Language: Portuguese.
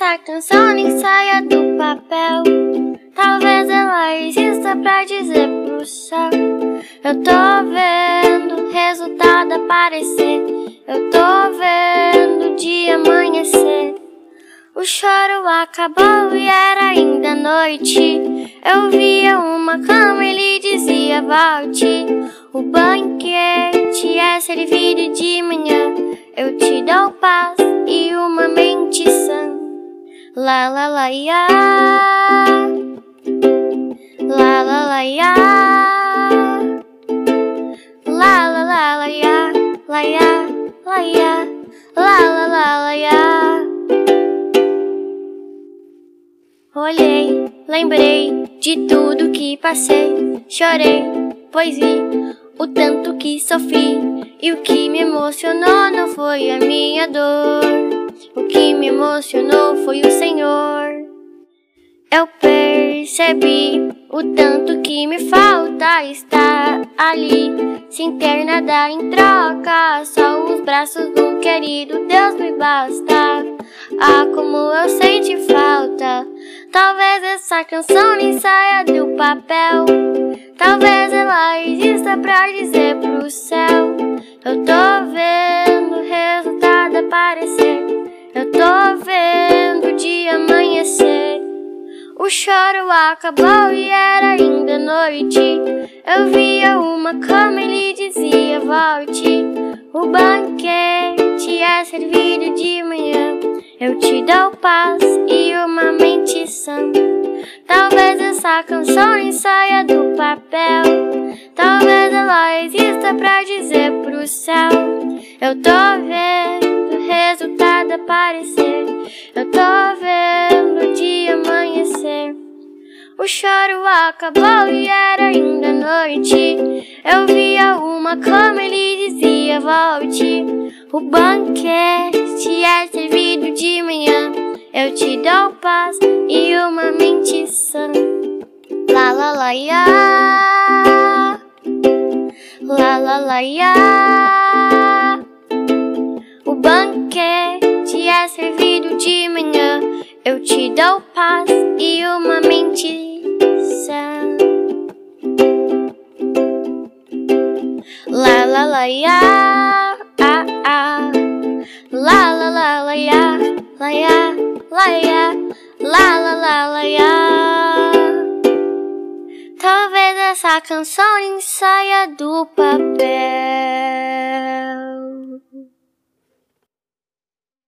Essa canção nem saia do papel. Talvez ela exista pra dizer pro céu. Eu tô vendo o resultado aparecer. Eu tô vendo o dia amanhecer. O choro acabou e era ainda noite. Eu via uma cama e lhe dizia volte. O banquete é servido de manhã. Eu te dou paz La la la ya. La la la ya. La la la la ya. La ya. La ya. La la la la ya. Olhei, lembrei de tudo que passei. Chorei, pois vi o tanto que sofri. E o que me emocionou não foi a minha dor. O que me emocionou foi o Senhor. Eu percebi o tanto que me falta estar ali, sem ter nada em troca, só os braços do querido Deus me basta. Ah, como eu senti falta. Talvez essa canção nem saia do papel. Talvez ela exista pra dizer pro céu. Eu tô vendo o resultado aparecer. Eu tô vendo o dia amanhecer. O choro acabou e era ainda noite. Eu via uma cama e lhe dizia volte. O banquete é servido de manhã. Eu te dou paz e uma mente sã. Talvez essa canção nem saia do papel. Talvez ela exista pra dizer pro céu. Eu tô vendo O choro acabou e era ainda noite. Eu via uma cama e lhe dizia volte. O banquete é servido de manhã. Eu te dou paz e uma mente sã. La la la ya. La la la ya. O banquete é servido de manhã. Eu te dou paz e uma mente sã. La la ya. Ah, ah. La la la la ya. La ya. La ya. La la la la ya. Talvez essa canção nem saia do papel.